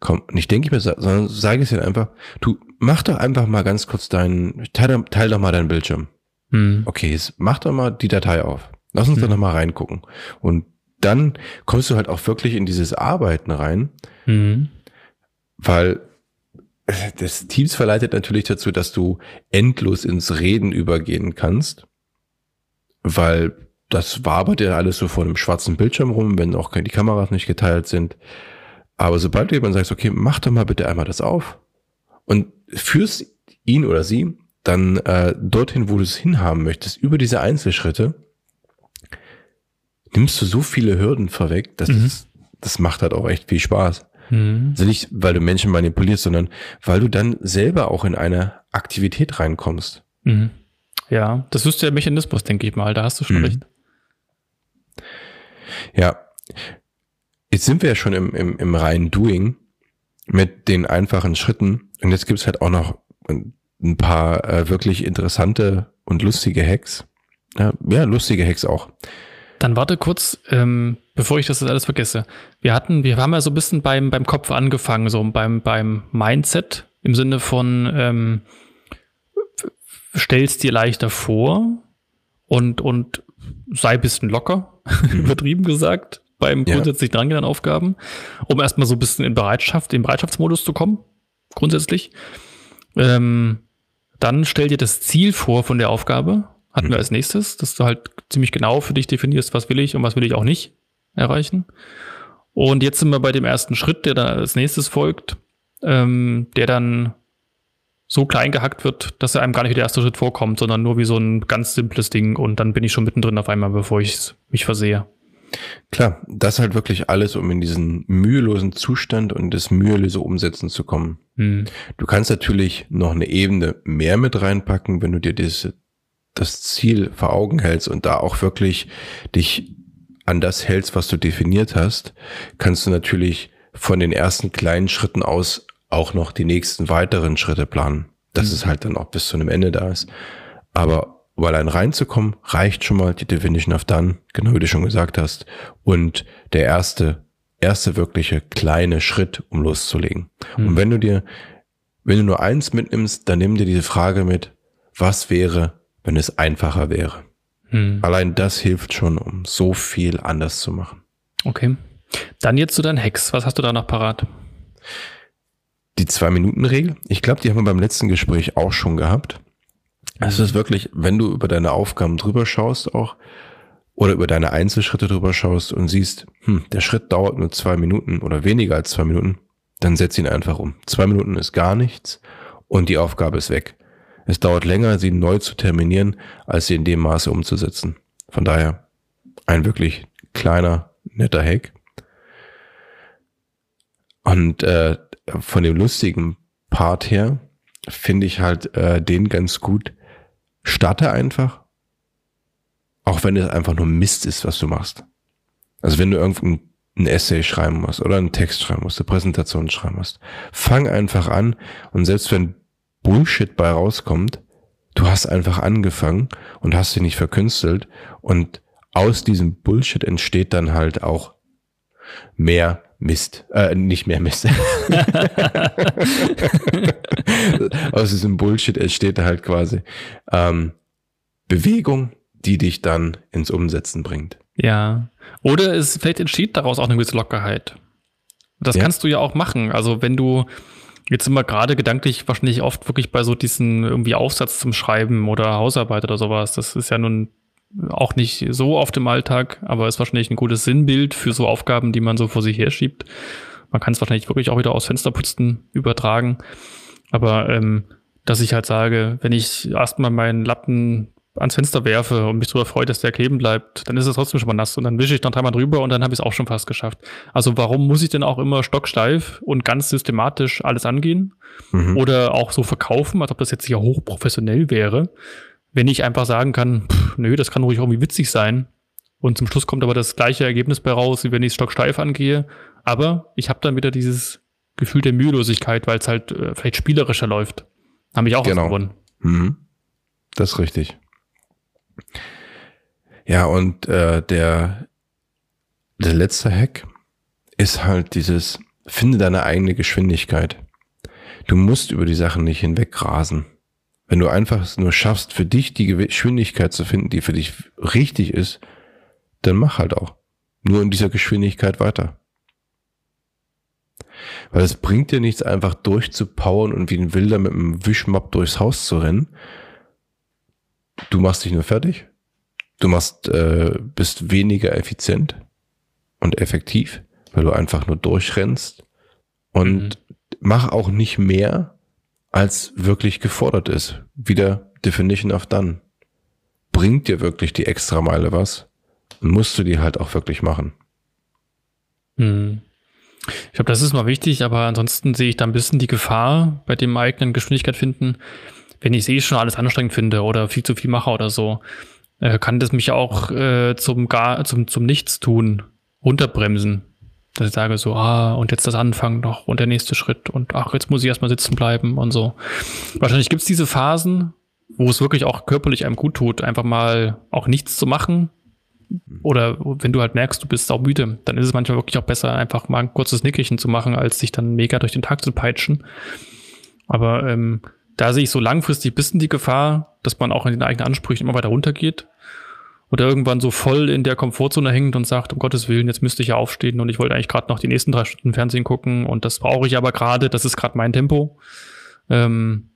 Speaker 2: komm, nicht denke ich mir, sondern sage ich es dir einfach, du mach doch einfach mal ganz kurz deinen, teil, teil doch mal deinen Bildschirm. Hm. Okay, mach doch mal die Datei auf. Lass uns hm. da nochmal reingucken. Und dann kommst du halt auch wirklich in dieses Arbeiten rein, hm. weil das Teams verleitet natürlich dazu, dass du endlos ins Reden übergehen kannst, weil das wabert ja alles so vor einem schwarzen Bildschirm rum, wenn auch die Kameras nicht geteilt sind. Aber sobald du jemand sagst, okay, mach doch mal bitte einmal das auf und führst ihn oder sie dann äh, dorthin, wo du es hinhaben möchtest, über diese Einzelschritte, nimmst du so viele Hürden vorweg, dass mhm. das, das macht halt auch echt viel Spaß. Mhm. Also nicht, weil du Menschen manipulierst, sondern weil du dann selber auch in eine Aktivität reinkommst.
Speaker 3: Mhm. Ja, das ist der Mechanismus, denke ich mal. Da hast du schon mhm. recht.
Speaker 2: Ja. Jetzt sind wir ja schon im, im, im reinen Doing mit den einfachen Schritten. Und jetzt gibt's halt auch noch ein paar äh, wirklich interessante und lustige Hacks. Ja, ja, lustige Hacks auch.
Speaker 3: Dann warte kurz, ähm, bevor ich das jetzt alles vergesse. Wir hatten, wir haben ja so ein bisschen beim, beim Kopf angefangen, so beim, beim Mindset im Sinne von ähm, stellst dir leichter vor und, und sei ein bisschen locker, mhm. übertrieben gesagt, beim grundsätzlich ja. drangehenden Aufgaben, um erstmal so ein bisschen in Bereitschaft, in Bereitschaftsmodus zu kommen, grundsätzlich. Ähm, dann stell dir das Ziel vor von der Aufgabe. Hatten mhm. wir als nächstes, dass du halt ziemlich genau für dich definierst, was will ich und was will ich auch nicht erreichen. Und jetzt sind wir bei dem ersten Schritt, der dann als nächstes folgt, ähm, der dann so klein gehackt wird, dass er einem gar nicht wie der erste Schritt vorkommt, sondern nur wie so ein ganz simples Ding und dann bin ich schon mittendrin auf einmal, bevor ich mich versehe.
Speaker 2: Klar, das halt wirklich alles, um in diesen mühelosen Zustand und das mühelose Umsetzen zu kommen. Hm. Du kannst natürlich noch eine Ebene mehr mit reinpacken, wenn du dir das, das Ziel vor Augen hältst und da auch wirklich dich an das hältst, was du definiert hast, kannst du natürlich von den ersten kleinen Schritten aus auch noch die nächsten weiteren Schritte planen. Dass mhm. es halt dann auch bis zu einem Ende da ist. Aber um allein reinzukommen, reicht schon mal die Definition of Done, genau wie du schon gesagt hast. Und der erste, erste wirkliche kleine Schritt, um loszulegen. Mhm. Und wenn du dir, wenn du nur eins mitnimmst, dann nimm dir diese Frage mit, was wäre, wenn es einfacher wäre? Mhm. Allein das hilft schon, um so viel anders zu machen.
Speaker 3: Okay. Dann jetzt zu deinen Hacks. Was hast du da noch parat?
Speaker 2: Die Zwei-Minuten-Regel. Ich glaube, die haben wir beim letzten Gespräch auch schon gehabt. Es ist wirklich, wenn du über deine Aufgaben drüber schaust auch oder über deine Einzelschritte drüber schaust und siehst, hm, der Schritt dauert nur zwei Minuten oder weniger als zwei Minuten, dann setz ihn einfach um. Zwei Minuten ist gar nichts und die Aufgabe ist weg. Es dauert länger, sie neu zu terminieren, als sie in dem Maße umzusetzen. Von daher ein wirklich kleiner, netter Hack. Und äh, von dem lustigen Part her finde ich halt äh, den ganz gut, starte einfach. Auch wenn es einfach nur Mist ist, was du machst. Also wenn du irgendein ein Essay schreiben musst oder einen Text schreiben musst, eine Präsentation schreiben musst, fang einfach an und selbst wenn Bullshit bei rauskommt, du hast einfach angefangen und hast sie nicht verkünstelt und aus diesem Bullshit entsteht dann halt auch mehr Mist. Äh, nicht mehr Mist. Aus diesem Bullshit entsteht halt quasi ähm, Bewegung, die dich dann ins Umsetzen bringt.
Speaker 3: Ja. Oder es vielleicht entsteht daraus auch eine gewisse Lockerheit. Das ja. kannst du ja auch machen. Also wenn du jetzt immer gerade gedanklich wahrscheinlich oft wirklich bei so diesen irgendwie Aufsatz zum Schreiben oder Hausarbeit oder sowas, das ist ja nun auch nicht so oft im Alltag, aber ist wahrscheinlich ein gutes Sinnbild für so Aufgaben, die man so vor sich her schiebt. Man kann es wahrscheinlich wirklich auch wieder aus Fensterputzen übertragen. Aber ähm, dass ich halt sage, wenn ich erstmal meinen Lappen ans Fenster werfe und mich darüber freue, dass der kleben bleibt, dann ist es trotzdem schon mal nass und dann wische ich noch dreimal drüber und dann habe ich es auch schon fast geschafft. Also warum muss ich denn auch immer stocksteif und ganz systematisch alles angehen mhm. oder auch so verkaufen, als ob das jetzt ja hochprofessionell wäre? wenn ich einfach sagen kann, pff, nö, das kann ruhig irgendwie witzig sein. Und zum Schluss kommt aber das gleiche Ergebnis bei raus, wie wenn ich stocksteif angehe. Aber ich habe dann wieder dieses Gefühl der Mühelosigkeit, weil es halt äh, vielleicht spielerischer läuft. Habe ich auch genau. gewonnen.
Speaker 2: Mhm. Das ist richtig. Ja, und äh, der, der letzte Hack ist halt dieses, finde deine eigene Geschwindigkeit. Du musst über die Sachen nicht hinwegrasen. Wenn du einfach nur schaffst, für dich die Geschwindigkeit zu finden, die für dich richtig ist, dann mach halt auch. Nur in dieser Geschwindigkeit weiter. Weil es bringt dir nichts, einfach durchzupowern und wie ein Wilder mit einem Wischmopp durchs Haus zu rennen. Du machst dich nur fertig. Du machst, äh, bist weniger effizient und effektiv, weil du einfach nur durchrennst. Und mhm. mach auch nicht mehr, als wirklich gefordert ist. Wieder Definition of Done. Bringt dir wirklich die extra Meile was? musst du die halt auch wirklich machen.
Speaker 3: Hm. Ich glaube, das ist mal wichtig, aber ansonsten sehe ich da ein bisschen die Gefahr bei dem eigenen Geschwindigkeit finden. Wenn ich es eh schon alles anstrengend finde oder viel zu viel mache oder so, äh, kann das mich auch äh, zum, gar, zum, zum Nichtstun runterbremsen dass ich sage so, ah, und jetzt das Anfangen noch und der nächste Schritt und ach, jetzt muss ich erstmal sitzen bleiben und so. Wahrscheinlich gibt es diese Phasen, wo es wirklich auch körperlich einem gut tut, einfach mal auch nichts zu machen. Oder wenn du halt merkst, du bist auch müde, dann ist es manchmal wirklich auch besser, einfach mal ein kurzes Nickerchen zu machen, als sich dann mega durch den Tag zu peitschen. Aber ähm, da sehe ich so langfristig bisschen die Gefahr, dass man auch in den eigenen Ansprüchen immer weiter runtergeht oder irgendwann so voll in der Komfortzone hängt und sagt, um Gottes Willen, jetzt müsste ich ja aufstehen und ich wollte eigentlich gerade noch die nächsten drei Stunden Fernsehen gucken und das brauche ich aber gerade, das ist gerade mein Tempo. Ähm,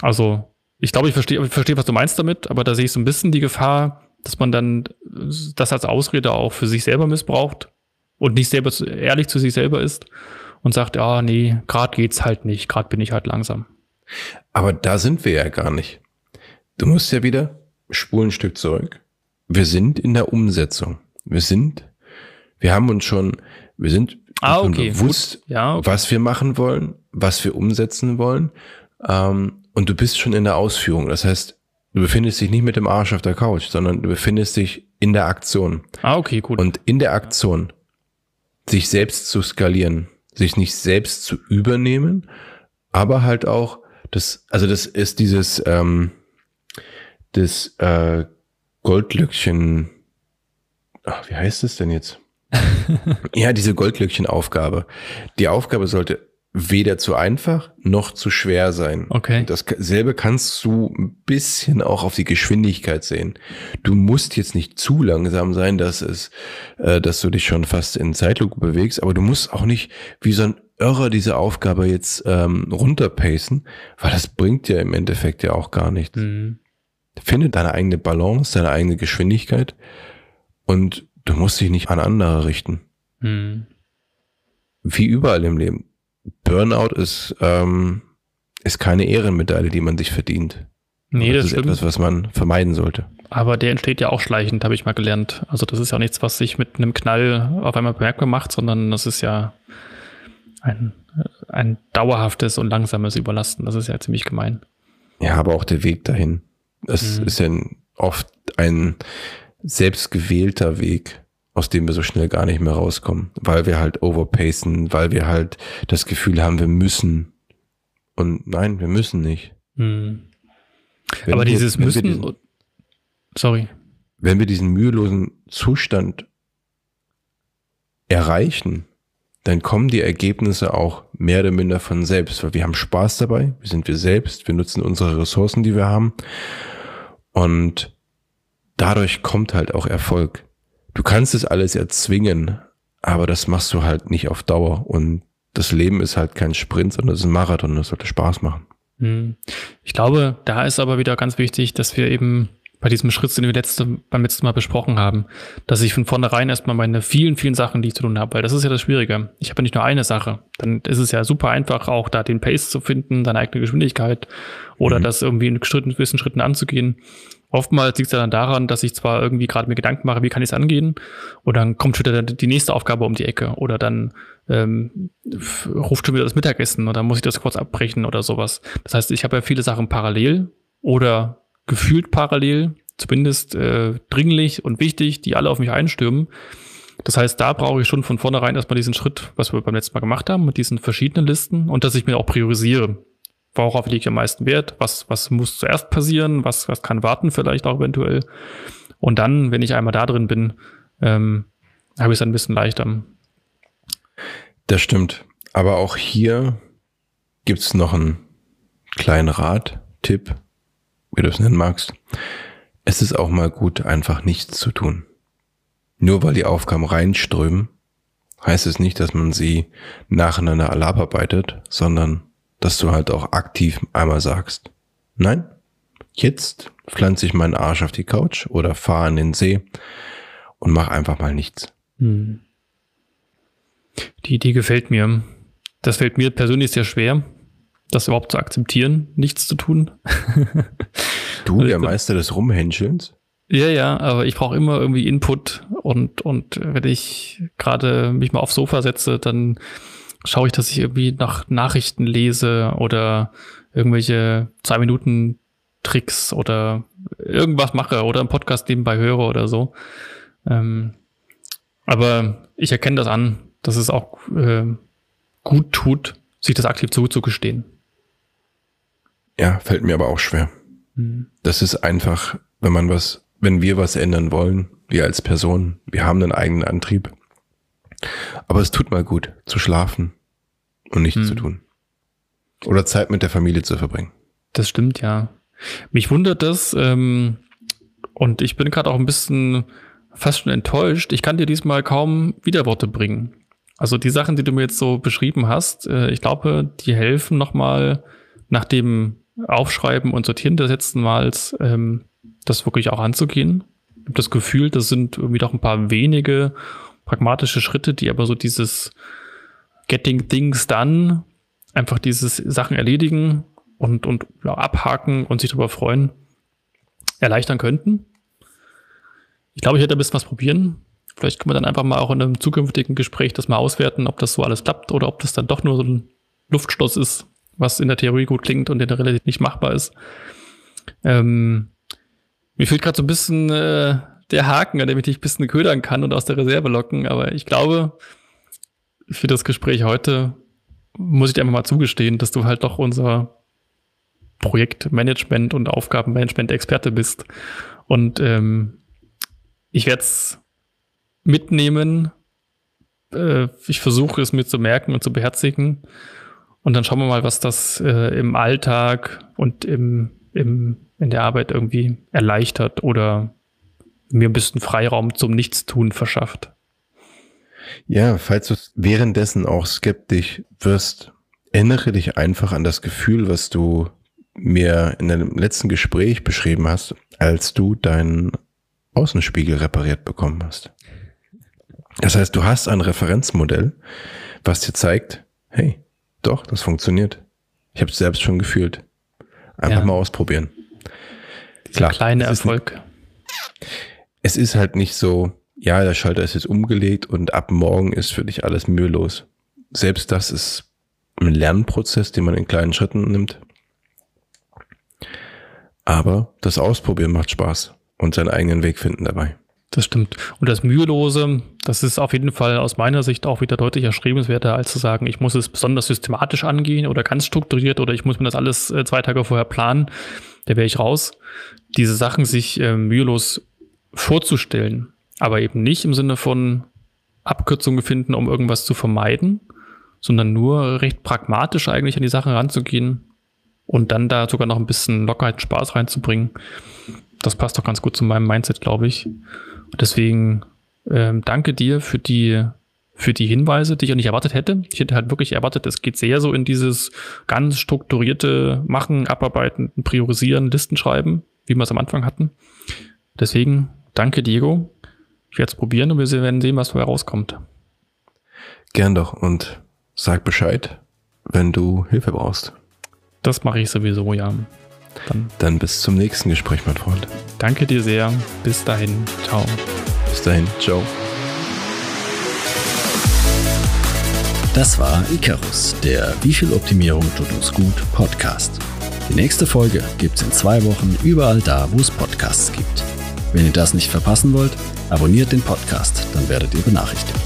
Speaker 3: also ich glaube, ich verstehe, ich verstehe, was du meinst damit, aber da sehe ich so ein bisschen die Gefahr, dass man dann das als Ausrede auch für sich selber missbraucht und nicht selber ehrlich zu sich selber ist und sagt, ah nee, gerade geht's halt nicht, gerade bin ich halt langsam.
Speaker 2: Aber da sind wir ja gar nicht. Du musst ja wieder spulen ein Stück zurück. Wir sind in der Umsetzung. Wir sind, wir haben uns schon, wir sind
Speaker 3: ah, okay,
Speaker 2: bewusst,
Speaker 3: ja, okay.
Speaker 2: was wir machen wollen, was wir umsetzen wollen. Ähm, und du bist schon in der Ausführung. Das heißt, du befindest dich nicht mit dem Arsch auf der Couch, sondern du befindest dich in der Aktion.
Speaker 3: Ah, okay, gut.
Speaker 2: Und in der Aktion sich selbst zu skalieren, sich nicht selbst zu übernehmen, aber halt auch das, also das ist dieses ähm, das äh, Goldlöckchen, ach, wie heißt es denn jetzt? ja, diese Goldlöckchen-Aufgabe. Die Aufgabe sollte weder zu einfach noch zu schwer sein.
Speaker 3: Okay.
Speaker 2: Dasselbe kannst du ein bisschen auch auf die Geschwindigkeit sehen. Du musst jetzt nicht zu langsam sein, dass es, äh, dass du dich schon fast in Zeitlupe bewegst, aber du musst auch nicht wie so ein Irrer diese Aufgabe jetzt ähm, runterpacen, weil das bringt ja im Endeffekt ja auch gar nichts. Mhm. Finde deine eigene Balance, deine eigene Geschwindigkeit und du musst dich nicht an andere richten. Mhm. Wie überall im Leben Burnout ist, ähm, ist keine Ehrenmedaille, die man sich verdient.
Speaker 3: Nee, das,
Speaker 2: das ist
Speaker 3: stimmt.
Speaker 2: etwas, was man vermeiden sollte.
Speaker 3: Aber der entsteht ja auch schleichend, habe ich mal gelernt. Also das ist ja nichts, was sich mit einem Knall auf einmal bemerkbar macht, sondern das ist ja ein, ein dauerhaftes und langsames Überlasten. Das ist ja ziemlich gemein.
Speaker 2: Ja, aber auch der Weg dahin. Es mhm. ist ja oft ein selbstgewählter Weg aus dem wir so schnell gar nicht mehr rauskommen, weil wir halt overpacen, weil wir halt das Gefühl haben, wir müssen. Und nein, wir müssen nicht.
Speaker 3: Hm. Aber wir, dieses Müssen, diesen, sorry.
Speaker 2: Wenn wir diesen mühelosen Zustand erreichen, dann kommen die Ergebnisse auch mehr oder minder von selbst, weil wir haben Spaß dabei, wir sind wir selbst, wir nutzen unsere Ressourcen, die wir haben und dadurch kommt halt auch Erfolg du kannst es alles erzwingen, aber das machst du halt nicht auf Dauer. Und das Leben ist halt kein Sprint, sondern es ist ein Marathon. Das sollte Spaß machen.
Speaker 3: Hm. Ich glaube, da ist aber wieder ganz wichtig, dass wir eben bei diesem Schritt, den wir letzte, beim letzten Mal besprochen haben, dass ich von vornherein erstmal meine vielen, vielen Sachen, die ich zu tun habe, weil das ist ja das Schwierige. Ich habe ja nicht nur eine Sache. Dann ist es ja super einfach, auch da den Pace zu finden, deine eigene Geschwindigkeit oder mhm. das irgendwie in gewissen Schritten anzugehen. Oftmals liegt es ja dann daran, dass ich zwar irgendwie gerade mir Gedanken mache, wie kann ich es angehen, und dann kommt schon wieder die nächste Aufgabe um die Ecke oder dann ähm, ruft schon wieder das Mittagessen oder muss ich das kurz abbrechen oder sowas. Das heißt, ich habe ja viele Sachen parallel oder gefühlt parallel, zumindest äh, dringlich und wichtig, die alle auf mich einstürmen. Das heißt, da brauche ich schon von vornherein erstmal diesen Schritt, was wir beim letzten Mal gemacht haben, mit diesen verschiedenen Listen und dass ich mir auch priorisiere worauf liege ich am meisten Wert, was, was muss zuerst passieren, was, was kann warten vielleicht auch eventuell. Und dann, wenn ich einmal da drin bin, ähm, habe ich es ein bisschen leichter.
Speaker 2: Das stimmt. Aber auch hier gibt es noch einen kleinen Rat, Tipp, wie du es nennen magst. Es ist auch mal gut, einfach nichts zu tun. Nur weil die Aufgaben reinströmen, heißt es nicht, dass man sie nacheinander alle abarbeitet, sondern dass du halt auch aktiv einmal sagst, nein, jetzt pflanze ich meinen Arsch auf die Couch oder fahre in den See und mach einfach mal nichts. Hm.
Speaker 3: Die Idee gefällt mir. Das fällt mir persönlich sehr schwer, das überhaupt zu akzeptieren, nichts zu tun.
Speaker 2: du, der Meister des Rumhänschelns?
Speaker 3: Ja, ja, aber ich brauche immer irgendwie Input und, und wenn ich gerade mich mal aufs Sofa setze, dann schaue ich, dass ich irgendwie nach Nachrichten lese oder irgendwelche zwei Minuten Tricks oder irgendwas mache oder einen Podcast nebenbei höre oder so. Ähm, aber ich erkenne das an, dass es auch äh, gut tut, sich das aktiv zuzugestehen.
Speaker 2: Ja, fällt mir aber auch schwer. Mhm. Das ist einfach, wenn man was, wenn wir was ändern wollen, wir als Person, wir haben einen eigenen Antrieb, aber es tut mal gut zu schlafen und nichts hm. zu tun. Oder Zeit mit der Familie zu verbringen.
Speaker 3: Das stimmt, ja. Mich wundert das, ähm, und ich bin gerade auch ein bisschen fast schon enttäuscht. Ich kann dir diesmal kaum Widerworte bringen. Also die Sachen, die du mir jetzt so beschrieben hast, äh, ich glaube, die helfen nochmal nach dem Aufschreiben und Sortieren des letzten Mals, ähm, das wirklich auch anzugehen habe das Gefühl, das sind irgendwie doch ein paar wenige pragmatische Schritte, die aber so dieses Getting Things Done, einfach dieses Sachen erledigen und, und ja, abhaken und sich darüber freuen, erleichtern könnten. Ich glaube, ich werde ein bisschen was probieren. Vielleicht können wir dann einfach mal auch in einem zukünftigen Gespräch das mal auswerten, ob das so alles klappt oder ob das dann doch nur so ein Luftschloss ist, was in der Theorie gut klingt und in der Realität nicht machbar ist. Ähm, mir fehlt gerade so ein bisschen äh, der Haken, an dem ich dich ein bisschen ködern kann und aus der Reserve locken, aber ich glaube, für das Gespräch heute muss ich dir einfach mal zugestehen, dass du halt doch unser Projektmanagement und Aufgabenmanagement-Experte bist. Und ähm, ich werde es mitnehmen. Äh, ich versuche es mir zu merken und zu beherzigen. Und dann schauen wir mal, was das äh, im Alltag und im, im, in der Arbeit irgendwie erleichtert oder mir ein bisschen Freiraum zum Nichtstun verschafft.
Speaker 2: Ja, falls du währenddessen auch skeptisch wirst, erinnere dich einfach an das Gefühl, was du mir in deinem letzten Gespräch beschrieben hast, als du deinen Außenspiegel repariert bekommen hast. Das heißt, du hast ein Referenzmodell, was dir zeigt, hey, doch, das funktioniert. Ich habe es selbst schon gefühlt. Einfach ja. mal ausprobieren.
Speaker 3: Dieser Klar, kleine Erfolg.
Speaker 2: Es ist halt nicht so, ja, der Schalter ist jetzt umgelegt und ab morgen ist für dich alles mühelos. Selbst das ist ein Lernprozess, den man in kleinen Schritten nimmt. Aber das Ausprobieren macht Spaß und seinen eigenen Weg finden dabei.
Speaker 3: Das stimmt. Und das Mühelose, das ist auf jeden Fall aus meiner Sicht auch wieder deutlich erstrebenswerter, als zu sagen, ich muss es besonders systematisch angehen oder ganz strukturiert oder ich muss mir das alles äh, zwei Tage vorher planen. Da wäre ich raus. Diese Sachen sich äh, mühelos vorzustellen, aber eben nicht im Sinne von Abkürzungen finden, um irgendwas zu vermeiden, sondern nur recht pragmatisch eigentlich an die Sachen ranzugehen und dann da sogar noch ein bisschen Lockerheit, Spaß reinzubringen. Das passt doch ganz gut zu meinem Mindset, glaube ich. Deswegen ähm, danke dir für die für die Hinweise, die ich auch nicht erwartet hätte. Ich hätte halt wirklich erwartet, es geht sehr so in dieses ganz strukturierte Machen, Abarbeiten, Priorisieren, Listen schreiben, wie wir es am Anfang hatten. Deswegen danke, Diego. Ich werde es probieren und wir werden sehen, was dabei rauskommt.
Speaker 2: Gern doch und sag Bescheid, wenn du Hilfe brauchst.
Speaker 3: Das mache ich sowieso, ja.
Speaker 2: Dann, Dann bis zum nächsten Gespräch, mein Freund.
Speaker 3: Danke dir sehr. Bis dahin. Ciao.
Speaker 2: Bis dahin. Ciao.
Speaker 1: Das war Icarus, der Wie viel Optimierung tut uns gut Podcast. Die nächste Folge gibt es in zwei Wochen überall da, wo es Podcasts gibt. Wenn ihr das nicht verpassen wollt, abonniert den Podcast, dann werdet ihr benachrichtigt.